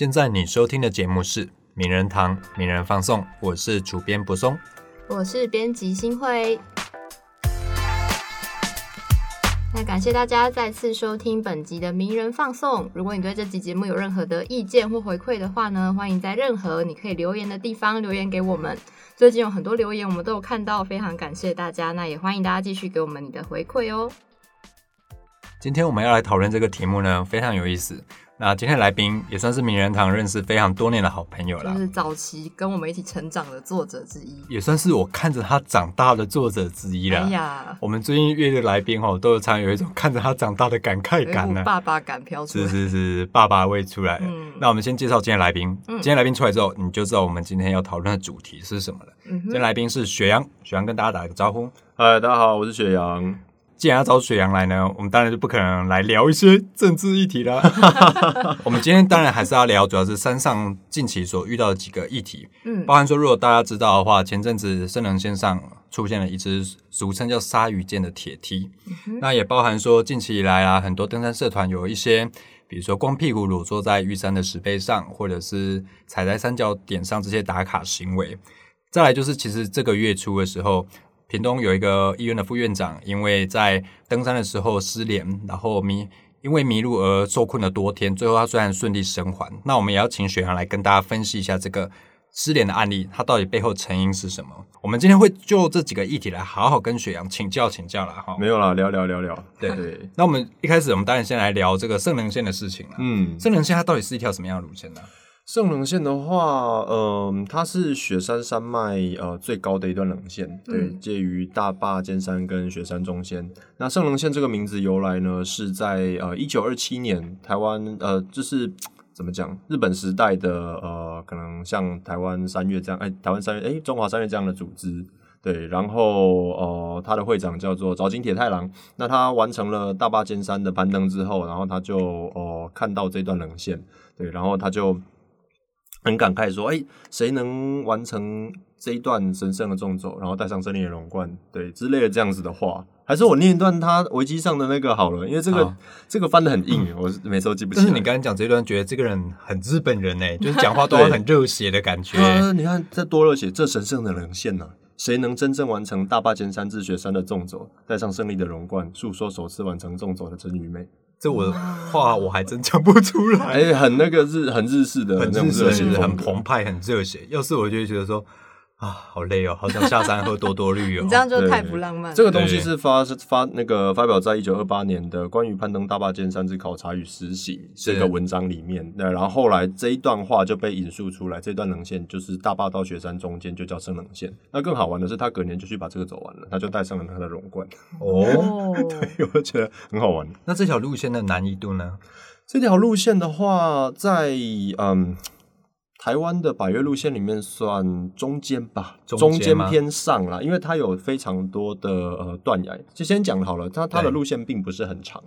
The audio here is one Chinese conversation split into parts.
现在你收听的节目是《名人堂名人放送》，我是主编柏松。我是编辑新辉。那感谢大家再次收听本集的名人放送。如果你对这集节目有任何的意见或回馈的话呢，欢迎在任何你可以留言的地方留言给我们。最近有很多留言，我们都有看到，非常感谢大家。那也欢迎大家继续给我们你的回馈哦。今天我们要来讨论这个题目呢，非常有意思。那今天来宾也算是名人堂认识非常多年的好朋友了，就是早期跟我们一起成长的作者之一，也算是我看着他长大的作者之一了。哎呀，我们最近约的来宾哦，都有常有一种看着他长大的感慨感呢。爸爸感飘出来，是是是，爸爸味出来了。嗯那我们先介绍今天来宾。今天来宾出来之后，你就知道我们今天要讨论的主题是什么了。嗯今天来宾是雪阳，雪阳跟大家打个招呼。嗨，大家好，我是雪阳。既然要找水阳来呢，我们当然就不可能来聊一些政治议题啦。我们今天当然还是要聊，主要是山上近期所遇到的几个议题，嗯包含说，如果大家知道的话，前阵子圣能线上出现了一只俗称叫鲨鱼剑的铁梯，那也包含说近期以来啊，很多登山社团有一些，比如说光屁股裸坐在玉山的石碑上，或者是踩在三角点上这些打卡行为。再来就是，其实这个月初的时候，屏东有一个医院的副院长，因为在登山的时候失联，然后迷因为迷路而受困了多天，最后他虽然顺利生还。那我们也要请雪阳来跟大家分析一下这个失联的案例，它到底背后成因是什么？我们今天会就这几个议题来好好跟雪阳请教请教了。哈。没有啦，聊聊聊聊。对对，那我们一开始，我们当然先来聊这个圣能线的事情了。嗯，圣能线它到底是一条什么样的路线呢？圣棱线的话，嗯、它是雪山山脉呃最高的一段棱线，对，嗯介于大坝尖山跟雪山中间。那圣棱线这个名字由来呢，是在呃一九二七年台湾呃就是。怎么讲？日本时代的呃，可能像台湾三月这样，哎、台湾三月，哎、中华三月这样的组织，对，然后呃，他的会长叫做早井铁太郎。那他完成了大坝尖山的攀登之后，然后他就呃看到这段棱线，对，然后他就很感慨说：“哎、谁能完成这一段神圣的纵走，然后带上胜利的荣冠，对之类的这样子的话，还是我念一段他维基上的那个好了，因为这个这个翻的很硬，我每次都记不起。但是你刚才讲这一段，觉得这个人很日本人呢，就是讲话都很热血的感觉。啊，你看这多热血！这神圣的人线呢、谁能真正完成大坝尖山至雪山的纵走，带上胜利的荣冠，诉说首次完成纵走的真愚昧？这我的话我还真讲不出来，哎、很那个日很日式的很热血很澎湃，很热血。要是我就会觉得说啊，好累哦，好想下山喝多多绿哦。你这样就太不浪漫了。这个东西是发是发那个发表在一九二八年的关于攀登大坝尖山之考察与实行这个文章里面。那然后后来这一段话就被引述出来，这段棱线就是大坝到雪山中间就叫升棱线。那更好玩的是，他隔年就去把这个走完了，他就带上了他的荣冠，哦，对，我觉得很好玩。那这条路线的难易度呢？这条路线的话，在嗯台湾的百越路线里面算中间吧，中间偏上啦，因为它有非常多的呃断崖。就先讲好了，它它的路线并不是很长，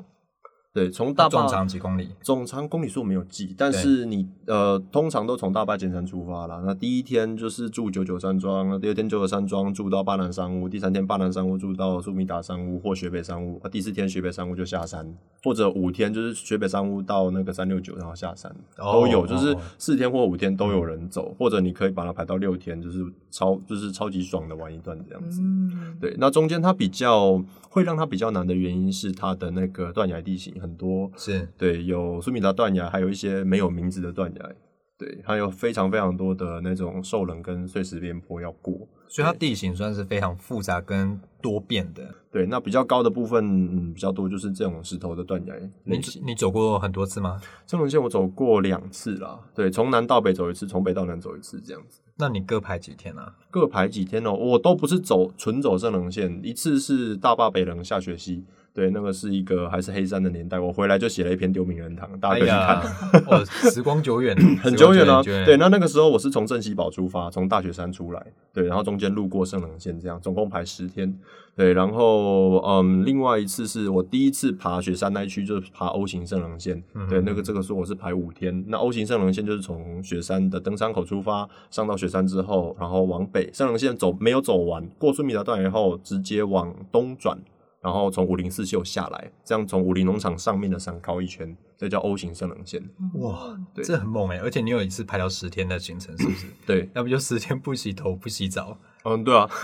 对，从大坝总长几公里？总长公里数没有记，但是你呃，通常都从大坝尖山出发啦。那第一天就是住九九山庄，那第二天九九山庄住到巴南山屋，第三天巴南山屋住到苏米达山屋或雪北山屋，啊，第四天雪北山屋就下山，或者五天就是雪北山屋到那个三六九然后下山，哦都有，就是哦四天或五天都有人走，或者你可以把它排到六天，就是超就是超级爽的玩一段这样子。嗯，对，那中间它比较会让它比较难的原因是它的那个断崖地形很多，是对，有苏米达断崖，还有一些没有名字的断崖，对，还有非常非常多的那种受冷跟碎石边坡要过。所以它地形算是非常复杂跟多变的。对，那比较高的部分，嗯，比较多就是这种石头的断崖你。你走过很多次吗？这龙线我走过两次啦，对，从南到北走一次，从北到南走一次，这样子。那你各排几天啊？各排几天哦，我都不是走纯走圣棱线，一次是大坝北棱下雪溪，对，那个是一个还是黑山的年代，我回来就写了一篇丢名人堂，大家可以去看。哦，时光久远，很久远了、时光久远对，那那个时候我是从镇西堡出发，从大雪山出来，对，然后中间路过圣棱线，这样总共排十天，对，然后嗯，另外一次是我第一次爬雪山那一区，就是爬 O 型圣棱线，对，那个这个是我是排五天，那 O 型圣棱线就是从雪山的登山口出发，上到雪山之后，然后往北，圣棱线走没有走完，过苏米达段以后，直接往东转。然后从五零四秀下来，这样从五零农场上面的山高一圈，这叫 O 型圣棱线。哇，对这很猛哎！而且你有一次排到十天的行程，是不是？对，要不就十天不洗头不洗澡。嗯，对啊，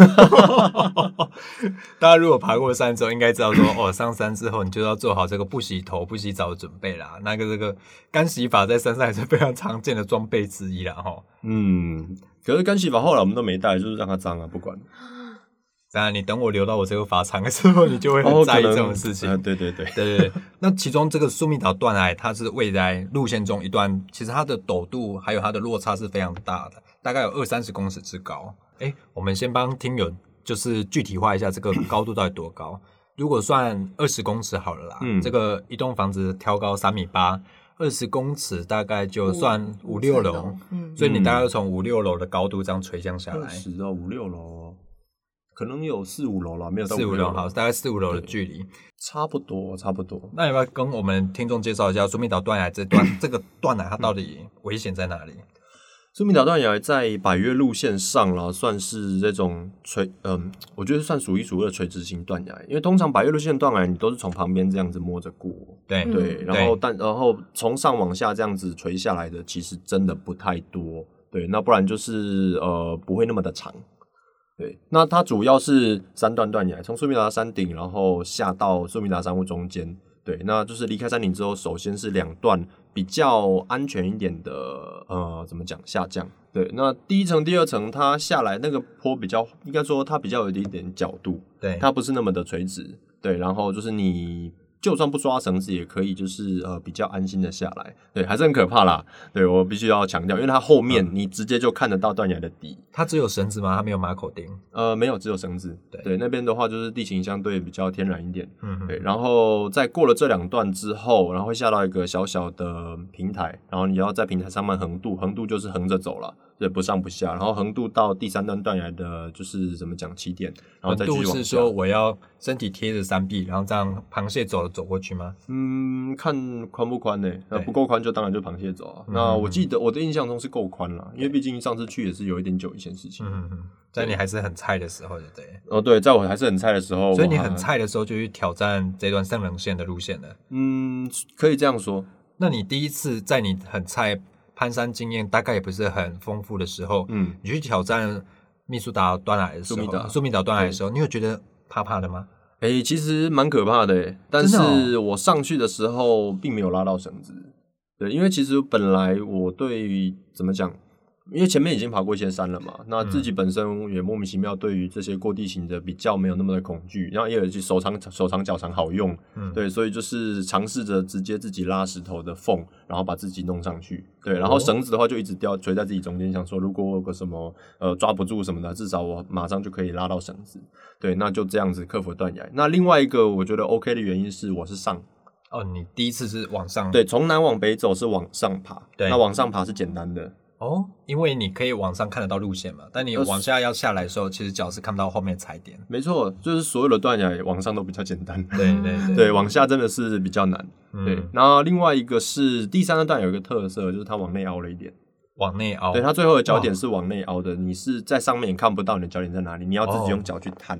大家如果爬过山之后，应该知道说，哦，上山之后你就要做好这个不洗头不洗澡的准备啦。那个这个干洗法在山上也是非常常见的装备之一啦，哈。嗯，可是干洗法后来我们都没带，就是让它脏啊，不管。当然，你等我留到我这个法场的时候，你就会很在意这种事情。呃对对对，对对对，那其中这个苏密岛断崖，它是未来路线中一段，其实它的陡度还有它的落差是非常大的，大概有二三十公尺之高。哎，我们先帮听友就是具体化一下这个高度到底多高。如果算二十公尺好了啦，嗯这个一栋房子挑高三米八，二十公尺大概就算五六楼，嗯，所以你大概要从五六楼的高度这样垂降下二来，十到五六楼，可能有四五楼了，没有四五楼好，大概四五楼的距离。差不多差不多。那要不要跟我们听众介绍一下苏密岛断崖这段 这个断崖它到底危险在哪里？苏密岛断崖在百越路线上了，算是这种垂，嗯，我觉得算数一数二的垂直型断崖。因为通常百越路线断崖，你都是从旁边这样子摸着过，对嗯对，然后但然后从上往下这样子垂下来的，其实真的不太多，对，那不然就是呃不会那么的长，对，那它主要是三段断崖，从苏米达山顶，然后下到苏米达山屋中间，对，那就是离开山顶之后，首先是两段比较安全一点的，呃，怎么讲下降？对，那第一层、第二层它下来那个坡比较，应该说它比较有一点点角度，对，它不是那么的垂直，对，然后就是你就算不抓绳子也可以，就是呃比较安心的下来，对，还是很可怕啦，对我必须要强调，因为它后面你直接就看得到断崖的底，它只有绳子吗？它没有马口钉。呃，没有，只有绳子，对。对，那边的话就是地形相对比较天然一点，嗯对，然后在过了这两段之后，然后会下到一个小小的平台，然后你要在平台上面横渡，横渡就是横着走了，对，不上不下，然后横渡到第三段断崖的，就是怎么讲起点，然后再继续度往下。是说我要身体贴着山壁，然后这样螃蟹走走过去吗？嗯，看宽不宽呢、那不够宽就当然就螃蟹走啊。嗯那我记得我的印象中是够宽了，因为毕竟上次去也是有一点久以前事情。嗯嗯，在你还是很菜的时候，对不对？哦，对，在我还是很菜的时候，所以你很，菜的时候就去挑战这段上棱线的路线了。嗯，可以这样说。那你第一次在你很菜攀山经验大概也不是很丰富的时候，嗯，你去挑战密苏达断崖的时候，苏密达苏密岛断崖的时候，你有觉得怕怕的吗？诶、其实蛮可怕的、诶，但是我上去的时候并没有拉到绳子。对，因为其实本来我对于怎么讲，因为前面已经爬过一些山了嘛，那自己本身也莫名其妙对于这些过地形的比较没有那么的恐惧，然后也有手长手长脚长好用，嗯对，所以就是尝试着直接自己拉石头的缝，然后把自己弄上去，对，然后绳子的话就一直吊垂在自己中间，想说如果我有个什么呃抓不住什么的，至少我马上就可以拉到绳子，对，那就这样子克服断崖。那另外一个我觉得 OK 的原因是我是上，哦，你第一次是往上。对，从南往北走是往上爬，对那往上爬是简单的，哦，因为你可以往上看得到路线嘛，但你呃往下要下来的时候，其实脚是看不到后面踩点。没错，就是所有的断崖往上都比较简单，对对对对，往下真的是比较难。嗯对，然后另外一个是第三个段有一个特色，就是它往内凹了一点。往内凹。对，它最后的脚点是往内凹的，你是在上面也看不到你的脚点在哪里，你要自己用脚去探。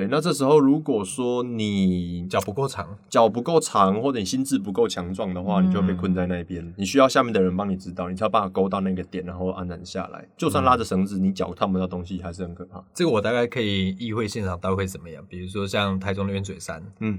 对，那这时候如果说你脚不够长，脚不够长，或者你心智不够强壮的话，你就会被困在那边。你需要下面的人帮你指导，你才有办法勾到那个点，然后安然下来。就算拉着绳子，你脚探不到东西，还是很可怕。这个我大概可以意会现场大概会怎么样。比如说像台中的鸢嘴山，嗯，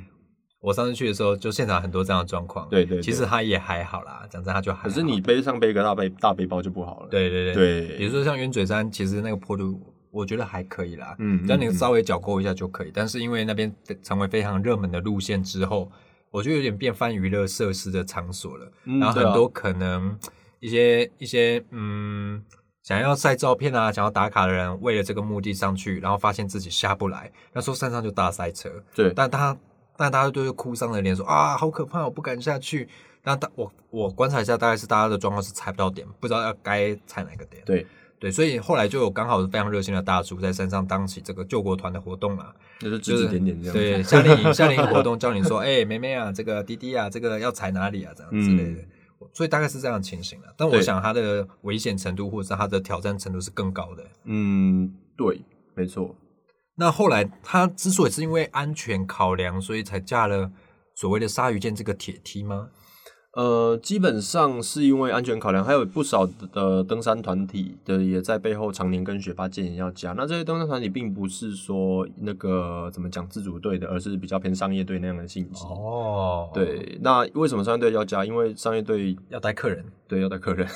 我上次去的时候，就现场很多这样的状况。对对对其实他也还好啦，讲真，他就还好。可是你背上背一个大背大背包就不好了。对对对对比如说像鸢嘴山，其实那个坡度我觉得还可以啦，嗯只要你稍微脚勾一下就可以。但是因为那边成为非常热门的路线之后，我觉得有点变翻娱乐设施的场所了。然后很多可能一些一些嗯，想要晒照片啊，想要打卡的人，为了这个目的上去，然后发现自己下不来，那时候山上就大塞车。对，但他但大家都是哭丧着脸说啊，好可怕，我不敢下去。那大我我观察一下，大概是大家的状况是踩不到点，不知道要该踩哪个点。对，对，所以后来就有刚好是非常热心的大叔在山上当起这个救国团的活动啦，就是指指就是点点这样。对，夏令营夏令营活动教你说，哎、妹妹啊，这个弟弟啊，这个要踩哪里啊，这样之类的。所以大概是这样的情形了，但我想它的危险程度或者是它的挑战程度是更高的。嗯，对，没错。那后来他之所以是因为安全考量，所以才架了所谓的鲨鱼舰这个铁梯吗？呃，基本上是因为安全考量，还有不少的登山团体的也在背后常年跟雪霸建议要加。那这些登山团体并不是说那个怎么讲自主队的，而是比较偏商业队那样的性质。哦，，对，那为什么商业队要加？因为商业队要带客人，对要带客人，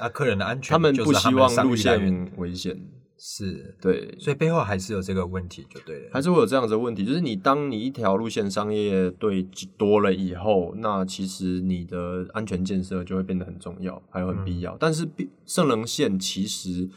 那 客人的安全，他们不希望路线线危险。是，对，所以背后还是有这个问题，就对了。还是会有这样子的问题，就是你当你一条路线商业对多了以后，那其实你的安全建设就会变得很重要，还有很必要。但是并圣人线其实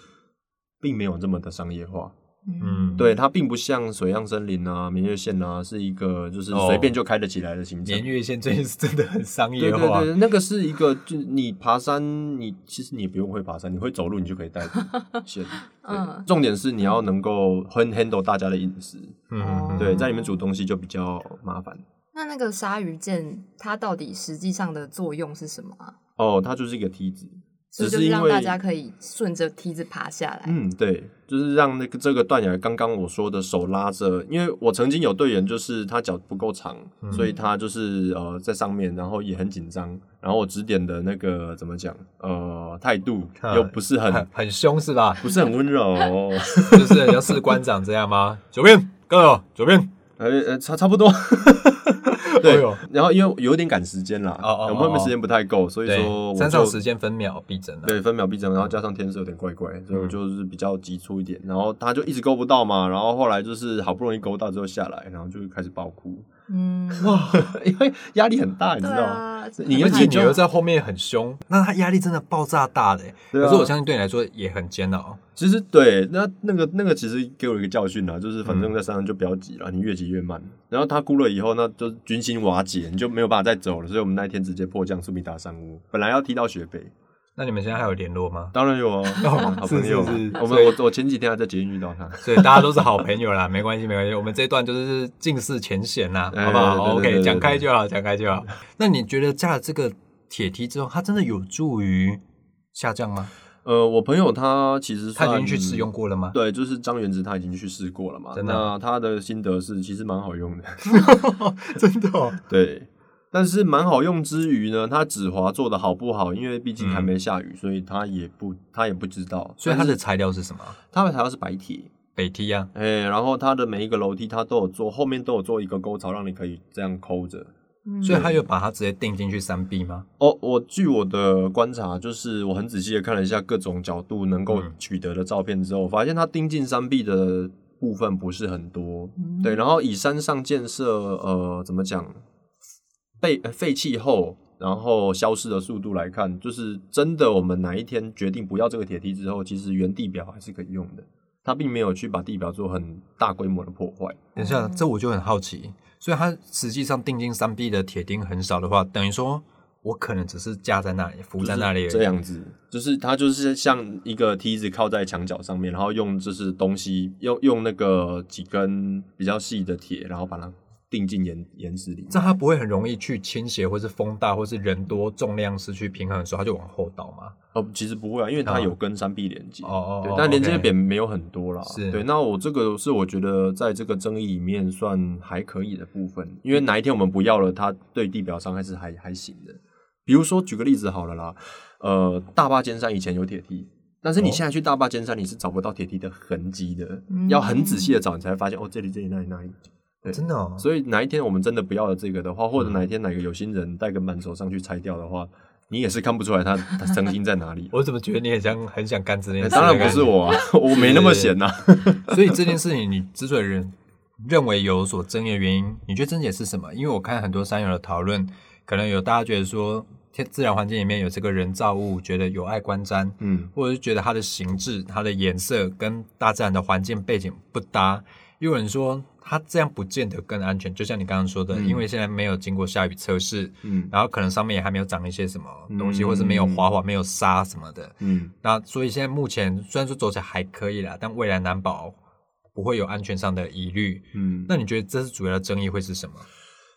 并没有这么的商业化，嗯，对它并不像水漾森林啊、明月线啊，是一个就是哦随便就开得起来的行程。明月线最近是真的很商对业化，对对，那个是一个，就你爬山，你其实你也不用会爬山，你会走路，你就可以带 线。嗯嗯，重点是你要能够 handle 大家的饮食，嗯，对，在里面煮东西就比较麻烦。那那个鲨鱼剑它到底实际上的作用是什么啊？哦，它就是一个梯子，所以就是让只是因为大家可以顺着梯子爬下来。嗯，对，就是让那个这个断崖，刚刚我说的手拉着，因为我曾经有队员就是他脚不够长，嗯所以他就是呃在上面，然后也很紧张，然后我指点的那个怎么讲，呃态度啊又不是很很很凶是吧？不是很温柔，就是像士官长这样吗？左边，跟我左边。呃呃差差不多。对哎呦，然后因为有点赶时间啦，哦哦哦我们后面时间不太够，所以说山上时间分秒必争啊。对，分秒必争，然后加上天色有点怪怪，所以就是比较急促一点。然后他就一直勾不到嘛，然后后来就是好不容易勾到之后下来，然后就开始爆哭，嗯，哇，因为压力很大，你知道吗？啊，而且你而且就女儿在后面很凶，那她压力真的爆炸大的欸。啊可是我相信对你来说也很煎熬。其实对，那那个那个其实给我一个教训啊，就是反嗯正在山上就不要急了，你越急越慢。然后他哭了以后，那就军心瓦解，你就没有办法再走了。所以我们那一天直接迫降苏米达山屋，本来要踢到雪北，那你们现在还有联络吗？当然有啊，好朋友我们我我前几天还在捷运遇到他。所以大家都是好朋友啦，没关系，没关系。我们这一段就是尽释前嫌啦，哎好不好？OK，讲开就好，讲开就好。那你觉得架了这个铁梯之后，它真的有助于下降吗？呃，我朋友他其实他已经去试用过了吗？对，就是张元直他已经去试过了嘛。真的那他的心得是其实蛮好用的，真的哦。对。但是蛮好用之余呢，它止滑做的好不好？因为毕竟还没下雨，所以它也不它也不知道。所以它的材料是什么？它的材料是白铁，北梯啊。哎、然后它的每一个楼梯它都有做，后面都有做一个沟槽，让你可以这样抠着。嗯所以他有把它直接钉进去三 B 吗？哦，我据我的观察，就是我很仔细的看了一下各种角度能够嗯取得的照片之后，我发现它钉进山壁的部分不是很多。嗯对，然后以山上建设，呃，怎么讲，被呃废弃后，然后消失的速度来看，就是真的，我们哪一天决定不要这个铁梯之后，其实原地表还是可以用的。它并没有去把地表做很大规模的破坏。等一下，这我就很好奇。所以它实际上定金三 B 的铁钉很少的话，等于说我可能只是架在那里，浮在那里这样子，就是它就是像一个梯子靠在墙角上面，然后用就是东西用用那个几根比较细的铁，然后把它钉进岩岩石里面。这样它不会很容易去倾斜，或是风大，或是人多重量失去平衡的时候，它就往后倒吗？哦，其实不会啊，因为它哦有跟山壁连接。哦哦哦，对但连接 OK 点没有很多啦。是对，那我这个是我觉得在这个争议里面算还可以的部分，因为哪一天我们不要了，它对地表伤害是还还行的。比如说举个例子好了啦，呃，大坝尖山以前有铁梯，但是你哦现在去大坝尖山，你是找不到铁梯的痕迹的，嗯要很仔细的找，你才会发现哦，这里这里那里那里。对真的哦，所以哪一天我们真的不要了这个的话，或者嗯哪一天哪个有心人带个扳手上去拆掉的话，你也是看不出来他他曾经在哪里。我怎么觉得你很像很想干这件事？当然不是，我啊，我没那么闲呐、所以这件事情你之所以认认为有所争议的原因，你觉得症结是什么？因为我看很多山友的讨论，可能有大家觉得说，天自然环境里面有这个人造物，觉得有碍观瞻，嗯，或者是觉得它的形制、它的颜色跟大自然的环境背景不搭。又有人说它这样不见得更安全，就像你刚刚说的，嗯因为现在没有经过下雨测试，嗯然后可能上面也还没有长一些什么东西，嗯或是没有滑滑、没有沙什么的。嗯，那所以现在目前虽然说走起来还可以啦，但未来难保不会有安全上的疑虑。嗯，那你觉得这是主要的争议会是什么？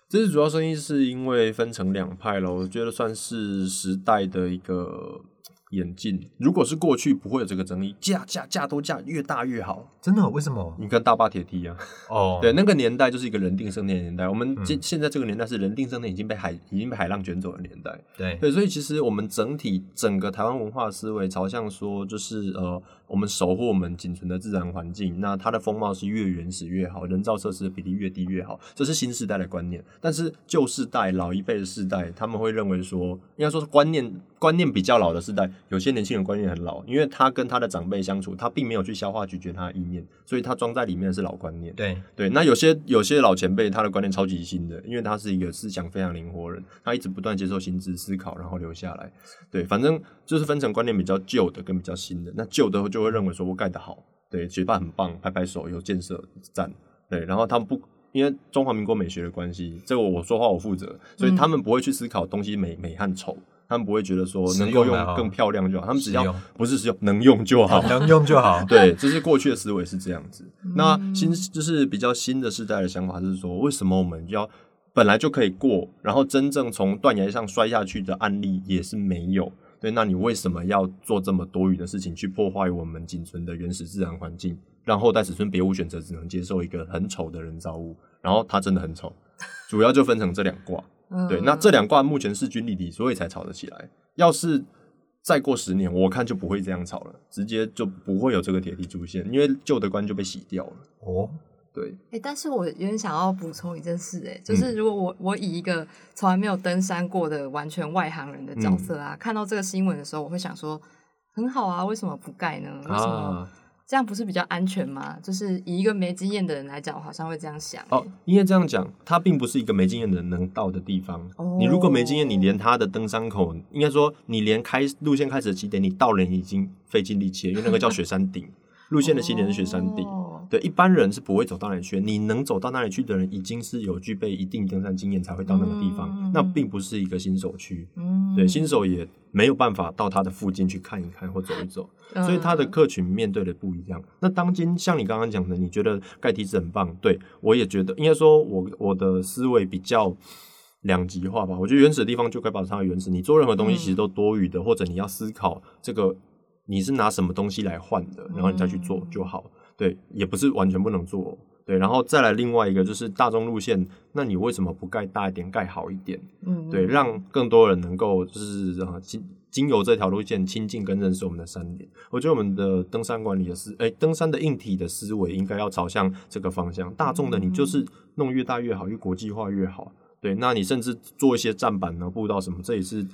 这是主要声音是因为分成两派了，我觉得算是时代的一个演进。如果是过去，不会有这个争议，架架架都架越大越好。真的？为什么？你跟大坝铁梯啊，哦，对，那个年代就是一个人定胜天的年代。我们嗯现现在这个年代是人定胜天已经被海已经被海浪卷走的年代。对对，所以其实我们整体整个台湾文化思维朝向说，就是呃，我们守护我们仅存的自然环境，那它的风貌是越原始越好，人造设施的比例越低越好，这是新时代的观念。但是旧世代老一辈的世代，他们会认为说，应该说是观念观念比较老的世代，有些年轻人观念很老，因为他跟他的长辈相处，他并没有去消化咀嚼他的意念，所以他装在里面的是老观念。对，对，那有些有些老前辈，他的观念超级新的，因为他是一个思想非常灵活人，他一直不断接受新知思考，然后留下来。对，反正就是分成观念比较旧的跟比较新的。那旧的就会认为说我盖得好，对，学霸很棒，拍拍手，有建设，赞。对，然后他们不。因为中华民国美学的关系，这个我说话我负责，所以他们不会去思考东西美美和丑，他们不会觉得说能够用更漂亮就好，他们只要不是实用能用就好。能用就好。对，这是过去的思维是这样子。那新就是比较新的时代的想法是说，为什么我们要本来就可以过，然后真正从断崖上摔下去的案例也是没有。对，那你为什么要做这么多余的事情去破坏我们仅存的原始自然环境，让后代子孙别无选择，只能接受一个很丑的人造物？然后它真的很丑，主要就分成这两卦。嗯对，那这两卦目前势均力敌，所以才吵得起来。要是再过十年，我看就不会这样吵了，直接就不会有这个铁梯出现，因为旧的关就被洗掉了。哦，对，哎、但是我有点想要补充一件事、哎，嗯就是如果我我以一个从来没有登山过的完全外行人的角色啊，看到这个新闻的时候，我会想说，很好啊，为什么不盖呢？为什么啊，这样不是比较安全吗？就是以一个没经验的人来讲，我好像会这样想、哦，应该这样讲，它并不是一个没经验的人能到的地方。哦你如果没经验，你连它的登山口，应该说你连开路线开始的起点，你到了已经费尽力气了，因为那个叫雪山顶，路线的起点是雪山顶。哦对，一般人是不会走到那里去。你能走到那里去的人，已经是有具备一定登山经验才会到那个地方。嗯那并不是一个新手区，嗯对，新手也没有办法到它的附近去看一看或走一走，所以它的嗯客群面对的不一样。那当今像你刚刚讲的，你觉得盖梯子很棒，对我也觉得，应该说我我的思维比较。两极化吧，我觉得原始的地方就该保持它的原始。你做任何东西其实都多余的，或者你要思考这个你是拿什么东西来换的，然后你再去做就好。对，也不是完全不能做。对，然后再来另外一个就是大众路线，那你为什么不盖大一点，盖好一点？嗯对，让更多人能够就是啊经经由这条路线亲近跟认识我们的山林。我觉得我们的登山管理的思，哎，登山的硬体的思维应该要朝向这个方向。大众的你就是弄越大越好，越国际化越好。对，那你甚至做一些站板呢、步道什么，这也是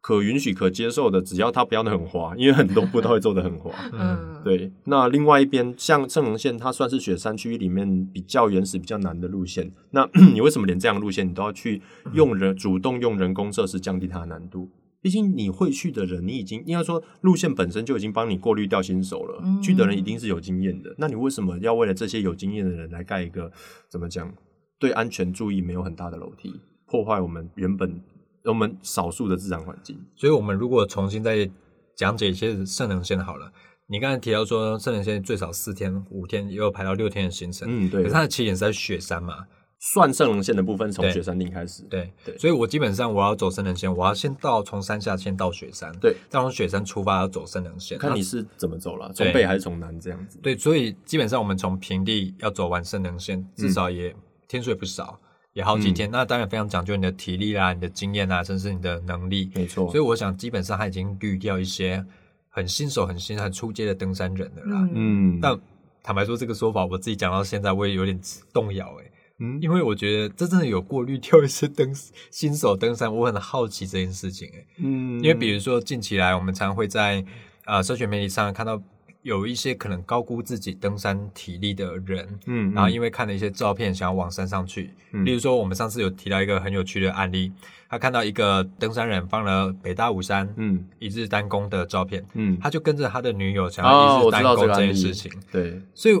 可允许、可接受的，只要它不要很滑，因为很多步道会做的很滑。嗯，对，那另外一边像圣龙线，它算是雪山区域里面比较原始、比较难的路线。那你为什么连这样的路线你都要去用人主动用人工设施降低它的难度？毕竟你会去的人，你已经应该说路线本身就已经帮你过滤掉新手了，嗯去的人一定是有经验的。那你为什么要为了这些有经验的人来盖一个怎么讲对安全注意没有很大的楼梯，破坏我们原本我们少数的自然环境？所以我们如果重新再讲解一些圣能线好了，你刚才提到说圣能线最少四天、五天，也有排到六天的行程，嗯，对可是，它的起点是在雪山嘛，算圣棱线的部分从雪山顶开始。对，对所以我基本上我要走圣能线，我要先到从山下先到雪山，对，再从雪山出发要走圣能线，那看你是怎么走了，从北还是从南这样子。对，所以基本上我们从平地要走完圣能线，至少也、天数也不少，也好几天。那当然非常讲究你的体力啦、你的经验啊，甚至你的能力。没错。所以我想基本上他已经滤掉一些很新手、很新、很初阶的登山人了啦。嗯。嗯，但坦白说，这个说法我自己讲到现在，我也有点动摇诶、嗯？因为我觉得这真的有过滤掉一些登新手登山，我很好奇这件事情诶、嗯。因为比如说近期来，我们常会在呃社群媒体上看到有一些可能高估自己登山体力的人，嗯，然后因为看了一些照片，想要往山上去。嗯例如说，我们上次有提到一个很有趣的案例，他看到一个登山人放了北大武山嗯一日单攻的照片，嗯，他就跟着他的女友想哦要一日单攻这件事情。对，所以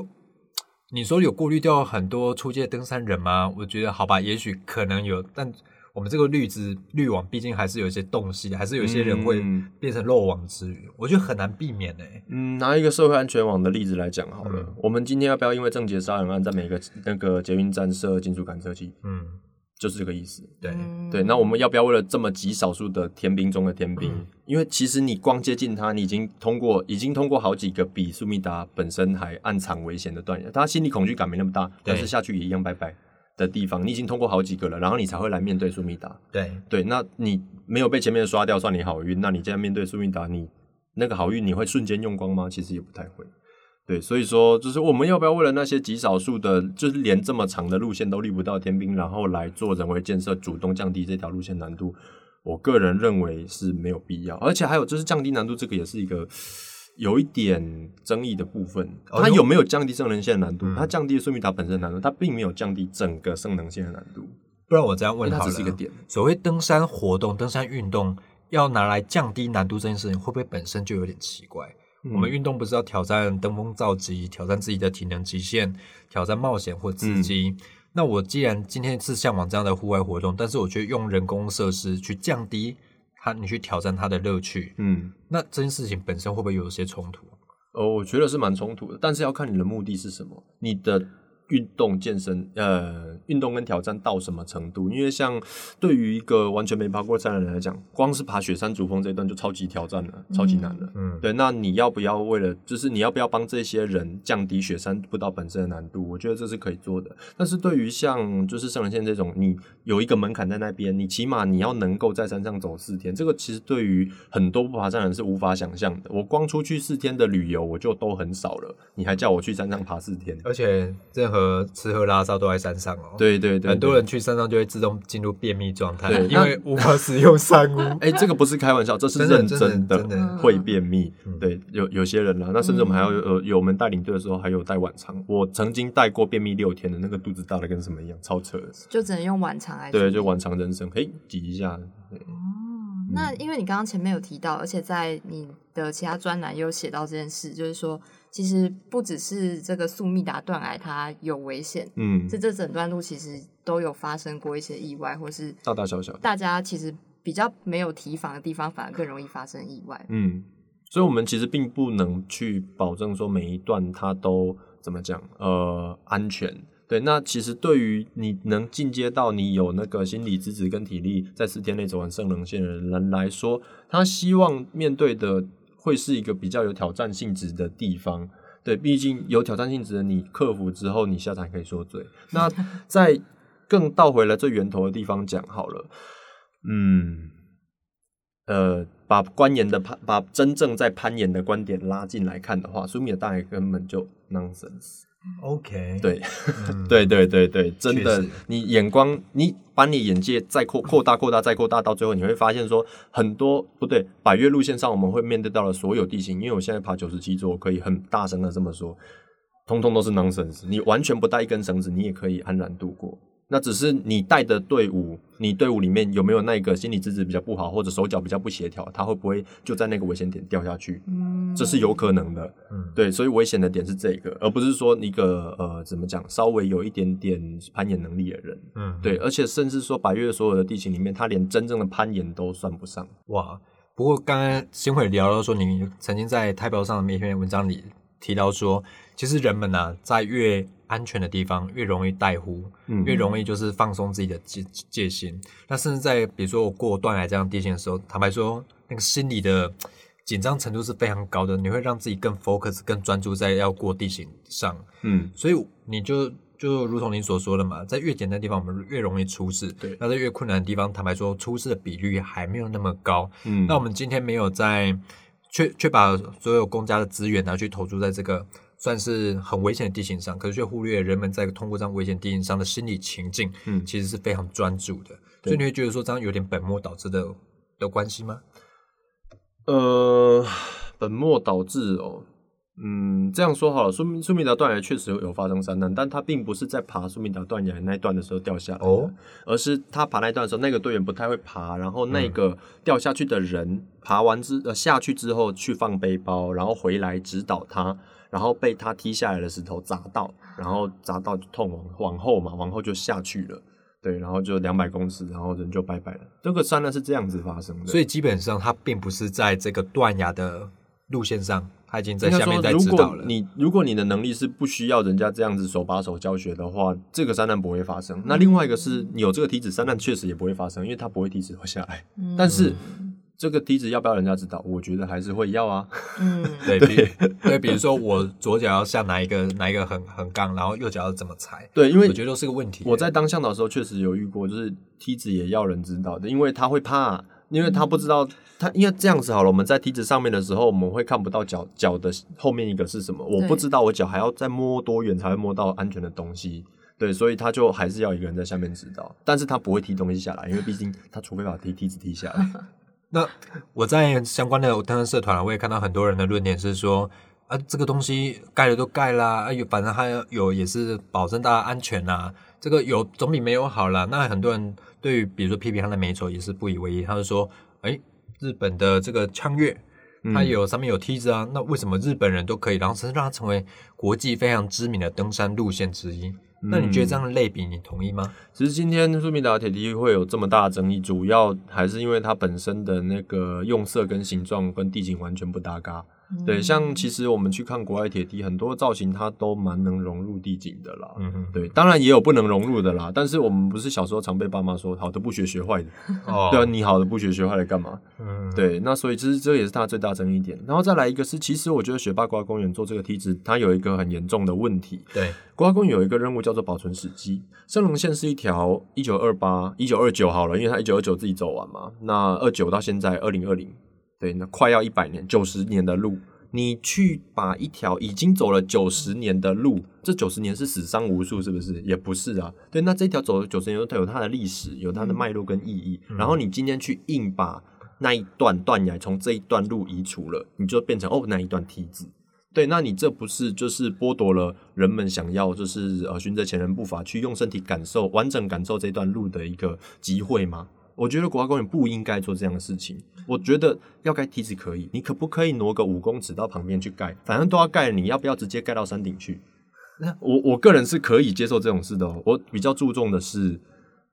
你说有过滤掉很多出街的登山人吗？我觉得好吧，也许可能有，但我们这个滤子滤网毕竟还是有一些洞隙，还是有一些人会嗯变成漏网之鱼，我觉得很难避免欸、嗯，拿一个社会安全网的例子来讲好了，嗯我们今天要不要因为郑杰杀人案在每个那个捷运站设金属感测器？嗯，就是这个意思。对，嗯对，那我们要不要为了这么极少数的天兵中的天兵？因为其实你光接近他，你已经通过，已经通过好几个比苏密达本身还暗藏危险的断崖，他心理恐惧感没那么大，但是下去也一样拜拜的地方，你已经通过好几个了，然后你才会来面对苏密达。对，对，那你没有被前面的刷掉，算你好运。那你现在面对苏密达，你那个好运你会瞬间用光吗？其实也不太会。对，所以说就是我们要不要为了那些极少数的，就是连这么长的路线都立不到天兵，然后来做人为建设，主动降低这条路线难度？我个人认为是没有必要。而且还有就是降低难度，这个也是一个有一点争议的部分。哦它有没有降低圣能线的难度？嗯它降低了苏密达本身的难度，它并没有降低整个圣能线的难度。不然我这样问它好了，只是一个点所谓登山活动、登山运动要拿来降低难度这件事情，会不会本身就有点奇怪？我们运动不是要挑战登峰造极，挑战自己的体能极限，挑战冒险或刺激。那我既然今天是向往这样的户外活动，但是我却用人工设施去降低它，你去挑战他的乐趣，嗯。那这件事情本身会不会有一些冲突？哦，我觉得是蛮冲突的，但是要看你的目的是什么，你的运动健身，呃，运动跟挑战到什么程度？因为像对于一个完全没爬过山的人来讲，光是爬雪山主峰这一段就超级挑战了，超级难了。嗯，对，那你要不要为了，就是你要不要帮这些人降低雪山步道本身的难度？我觉得这是可以做的。但是对于像就是圣人线这种，你有一个门槛在那边，你起码你要能够在山上走四天，这个其实对于很多不爬山的人是无法想象的。我光出去四天的旅游我就都很少了，你还叫我去山上爬四天？而且任何吃喝拉撒都在山上哦。。对对对，很多人去山上就会自动进入便秘状态，对因为无法使用山屋。哎、这个不是开玩笑，这是真的认真的的，真的会便秘。嗯对，有有些人啦，那甚至我们还要有呃有我们带领队的时候，还有带晚餐。我曾经带过便秘六天的，那个肚子大的跟什么一样，超扯的。就只能用晚肠来对，就晚肠人生，嘿，挤一下。对哦，那因为你刚刚前面有提到，而且在你的其他专栏也有写到这件事，就是说，其实不只是这个速密达断癌它有危险，嗯，这这整段路其实都有发生过一些意外，或是大大小小，大家其实比较没有提防的地方，反而更容易发生意外。嗯，所以我们其实并不能去保证说每一段它都怎么讲，呃，安全。对，那其实对于你能进阶到你有那个心理资质跟体力，在四天内走完圣棱线的人来说，他希望面对的会是一个比较有挑战性质的地方。对，毕竟有挑战性质的，你克服之后，你下场可以说嘴。那 在更倒回来最源头的地方讲好了，嗯，呃，把观言的攀，把真正在攀岩的观点拉进来看的话，苏米尔大爷根本就 nonsense。OK，对，嗯 对对对对，真的，你眼光，你把你眼界再扩扩大、扩大、再扩大，到最后你会发现说，很多不对，百越路线上我们会面对到的所有地形，因为我现在爬九十七座，我可以很大声的这么说，通通都是 nonsense。你完全不带一根绳子，你也可以安然度过。那只是你带的队伍，你队伍里面有没有那个心理资质比较不好，或者手脚比较不协调，他会不会就在那个危险点掉下去？嗯，这是有可能的。嗯，对，所以危险的点是这个，而不是说一个呃怎么讲，稍微有一点点攀岩能力的人。嗯，对，而且甚至说百越所有的地形里面，他连真正的攀岩都算不上。哇，不过刚刚新会聊到说，你曾经在太报上的一篇文章里提到说，其实人们啊，在越安全的地方越容易带呼，嗯越容易就是放松自己的戒戒心。那甚至在比如说我过断崖这样地形的时候，坦白说，那个心理的紧张程度是非常高的，你会让自己更 focus、更专注在要过地形上。嗯，所以你就就如同你所说的嘛，在越简单的地方，我们越容易出事。对那在越困难的地方，坦白说，出事的比率还没有那么高。嗯那我们今天没有在，却却把所有公家的资源拿去投注在这个算是很危险的地形上，可是却忽略人们在通过这样危险地形上的心理情境，嗯其实是非常专注的。所以你会觉得说这样有点本末倒置的的关系吗？呃，本末倒置哦。嗯，这样说好了，苏密苏米达断崖确实有发生山难，但他并不是在爬苏米达断崖那一段的时候掉下来的，哦而是他爬那一段的时候，那个队员不太会爬，然后那个掉下去的人爬完之呃下去之后去放背包，然后回来指导他，然后被他踢下来的石头砸到，然后砸到就痛往往后嘛，往后就下去了。对，然后就两百公尺，然后人就拜拜了。这个山难是这样子发生的，所以基本上它并不是在这个断崖的路线上他已经在下面，在如指导了。果你如果你的能力是不需要人家这样子手把手教学的话，这个山难不会发生。那另外一个是你有这个梯子，山难确实也不会发生，因为它不会梯子滑下来。嗯但是这个梯子要不要人家知道？我觉得还是会要啊。嗯，对，比对，比如说我左脚要下哪一个哪一个横横杠，然后右脚要怎么踩，对，因为我觉得都是个问题。我在当向导的时候确实有遇过，就是梯子也要人知道的，因为他会怕，因为他不知道他，因为这样子好了，我们在梯子上面的时候，我们会看不到脚脚的后面一个是什么，我不知道我脚还要再摸多远才会摸到安全的东西。对，所以他就还是要一个人在下面指导，但是他不会踢东西下来，因为毕竟他除非把梯梯子踢下来。那我在相关的登山社团，我也看到很多人的论点是说，啊，这个东西盖了都盖啦，啊有反正它有也是保证大家安全啦，这个有总比没有好啦。那很多人对于比如说批评他的美丑也是不以为意，他就说，哎，日本的这个枪月。它有上面有梯子啊，那为什么日本人都可以，然后甚至让它成为国际非常知名的登山路线之一？那你觉得这样的类比，你同意吗？其实今天苏明达铁梯会有这么大的争议，主要还是因为它本身的那个用色跟形状跟地形完全不搭嘎。对，像其实我们去看国外铁梯，很多造型它都蛮能融入地景的啦。嗯哼，对，当然也有不能融入的啦。但是我们不是小时候常被爸妈说好的不学学坏的，哦对啊，你好的不学学坏的干嘛？嗯，对，那所以其实这也是它最大争议点。然后再来一个是，其实我觉得雪霸国家公园做这个梯子，它有一个很严重的问题。对，国家公园有一个任务叫做保存史迹。圣龙线是一条一九二八、一九二九好了，因为它一九二九自己走完嘛。那二九到现在二零二零，对，那快要一百年、九十年的路，你去把一条已经走了九十年的路，这九十年是死伤无数，是不是？也不是啊。对，那这条走了九十年，它有它的历史，有它的脉络跟意义。然后你今天去硬把那一段断崖从这一段路移除了，你就变成哦那一段梯子。对，那你这不是就是剥夺了人们想要就是呃循着前人步伐去用身体感受完整感受这段路的一个机会吗？我觉得国家公园不应该做这样的事情。我觉得要盖梯子可以，你可不可以挪个五公尺到旁边去盖？反正都要盖，你要不要直接盖到山顶去？那我我个人是可以接受这种事的、哦。我比较注重的是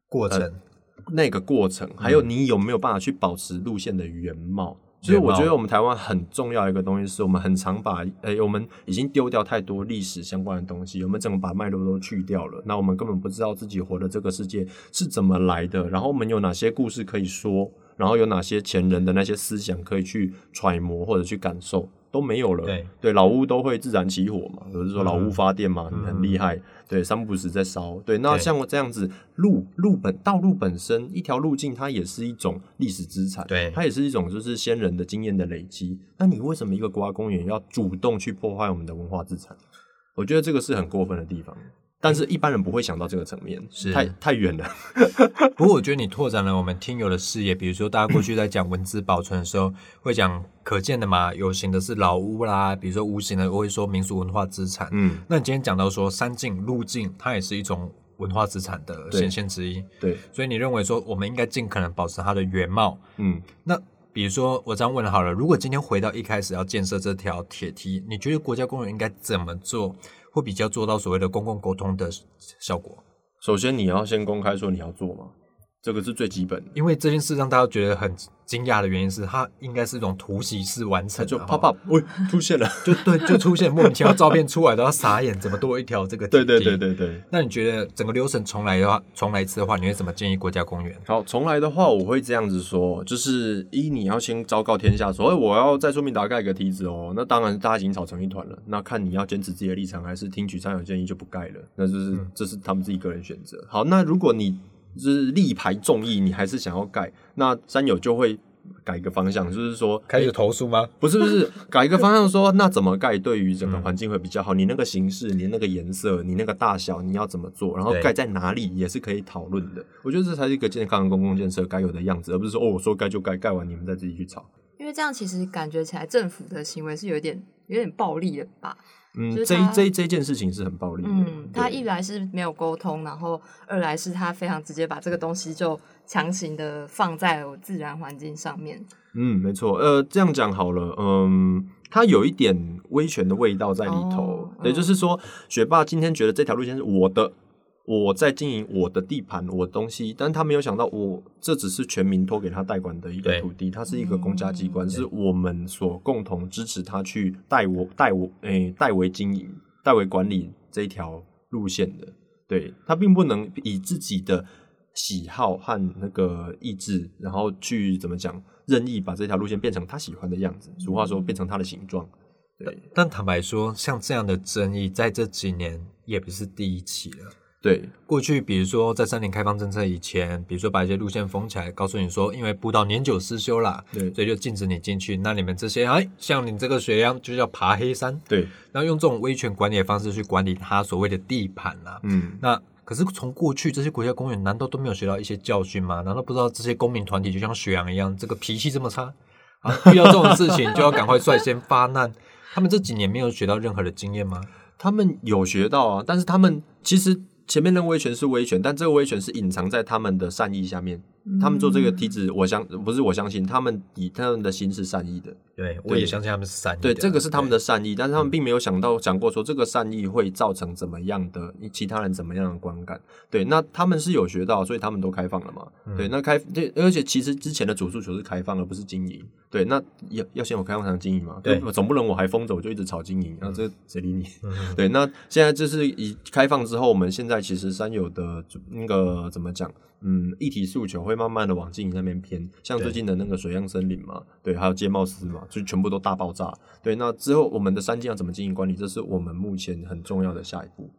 过程。那个过程，还有你有没有办法去保持路线的原貌。所以我觉得我们台湾很重要一个东西，是我们很常把，诶、我们已经丢掉太多历史相关的东西，我们整个把脉络都去掉了，那我们根本不知道自己活的这个世界是怎么来的，然后我们有哪些故事可以说，然后有哪些前人的那些思想可以去揣摩或者去感受。都没有了，对。老屋都会自然起火嘛，有人说老屋发电嘛，嗯很厉害，对，三不时在烧，对，那像我这样子，路路本道路本身一条路径，它也是一种历史资产，对。它也是一种就是先人的经验的累积。那你为什么一个国家公园要主动去破坏我们的文化资产？我觉得这个是很过分的地方，但是一般人不会想到这个层面，是太太远了。不过我觉得你拓展了我们听友的视野，比如说大家过去在讲文字保存的时候，会讲可见的嘛，有形的是老屋啦，比如说无形的我会说民俗文化资产。嗯，那你今天讲到说山境、路径，它也是一种文化资产的对显现之一，对，所以你认为说我们应该尽可能保持它的原貌。嗯，那比如说我这样问好了，如果今天回到一开始要建设这条铁梯，你觉得国家公园应该怎么做，会比较做到所谓的公共沟通的效果？首先你要先公开说你要做吗，这个是最基本的。因为这件事让大家觉得很惊讶的原因是，它应该是一种突袭式完成，就哈 pop up，喂，出现了。就对，就出现莫名其妙照片出来都要傻眼，怎么多一条这个？对对对。对对。那你觉得整个流程重来的话，重来一次的话，你会怎么建议国家公园？好，重来的话，我会这样子说，就是一你要先昭告天下说，哎，我要在说明达盖个梯子哦。那当然，大家已经吵成一团了。那看你要坚持自己的立场，还是听取山友建议就不盖了。那就是、嗯这是他们自己个人选择。好，那如果你就是力排众议，你还是想要盖，那山友就会改一个方向，就是说开始投诉吗？不是不是，改一个方向说，那怎么盖对于整个环境会比较好？你那个形式，你那个颜色，你那个大小，你要怎么做？然后盖在哪里也是可以讨论的。我觉得这才是一个健康的公共建设该有的样子，而不是说哦，我说盖就盖，盖完你们再自己去吵。因为这样其实感觉起来政府的行为是有点有点暴力的吧？嗯，这就是他这这件事情是很暴力的。嗯，他一来是没有沟通，然后二来是他非常直接把这个东西就强行的放在了自然环境上面。嗯，没错。呃，这样讲好了，嗯，它有一点威权的味道在里头。对，哦嗯就是说，学霸今天觉得这条路线是我的，我在经营我的地盘，我的东西，但他没有想到我这只是全民托给他代管的一个土地，它是一个公家机关，嗯是我们所共同支持他去代我代我诶、代为经营、代为管理这一条路线的。对他并不能以自己的喜好和那个意志，然后去怎么讲任意把这条路线变成他喜欢的样子。俗话说，变成他的形状。对但坦白说，像这样的争议，在这几年也不是第一起了。对过去，比如说在三年开放政策以前，比如说把一些路线封起来，告诉你说，因为步道年久失修啦，对所以就禁止你进去。那你们这些，哎，像你这个学样就叫爬黑山，对，然后用这种威权管理的方式去管理他所谓的地盘啦。嗯，那可是从过去这些国家公园，难道都没有学到一些教训吗？难道不知道这些公民团体就像雪阳一样，这个脾气这么差啊？遇到这种事情就要赶快率先发难。他们这几年没有学到任何的经验吗？他们有学到啊，但是他们其实前面的威权是威权，但这个威权是隐藏在他们的善意下面。他们做这个梯子，我相不是我相信，他们以他们的心是善意的。对，我也相信他们是善意的。对，这个是他们的。善意，但是他们并没有想到想过说这个善意会造成怎么样的其他人怎么样的观感。对，那他们是有学到，所以他们都开放了嘛。对，那开对，而且其实之前的主诉求是开放，而不是经营。对，那要要先有开放才能经营嘛。对总不能我还封着我就一直炒经营，啊，这谁理你？嗯 对，那现在就是以开放之后，我们现在其实三友的那个怎么讲？嗯，议题诉求会慢慢的往经营那边偏，像最近的那个水漾森林嘛，对，还有街貌司嘛，就全部都大爆炸。对，那之后我们的三金要怎么经营管理，这是我们目前很重要的下一步。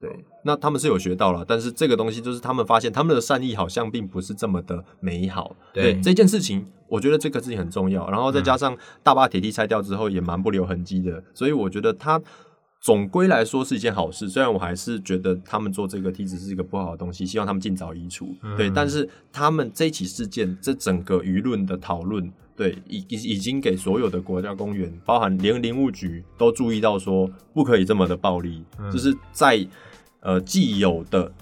对，那他们是有学到了，但是这个东西就是他们发现他们的善意好像并不是这么的美好。对这件事情，我觉得这个事情很重要。然后再加上大坝铁梯拆掉之后也蛮不留痕迹的，所以我觉得它总归来说是一件好事。虽然我还是觉得他们做这个梯子是一个不好的东西，希望他们尽早移除。对，但是他们这一起事件，这整个舆论的讨论。对，已已已经给所有的国家公园，包含连林务局都注意到说，不可以这么的暴力，就是在呃既有的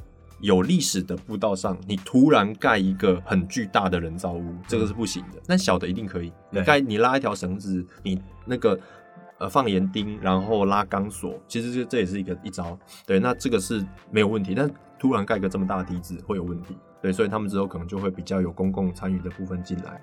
有历史的步道上，你突然盖一个很巨大的人造物，这个是不行的。但小的一定可以，你盖你拉一条绳子，你那个呃，放岩钉，然后拉钢索。其实这这也是一个一招，对？那这个是没有问题，但突然盖个这么大的梯子会有问题，对。所以他们之后可能就会比较有公共参与的部分进来。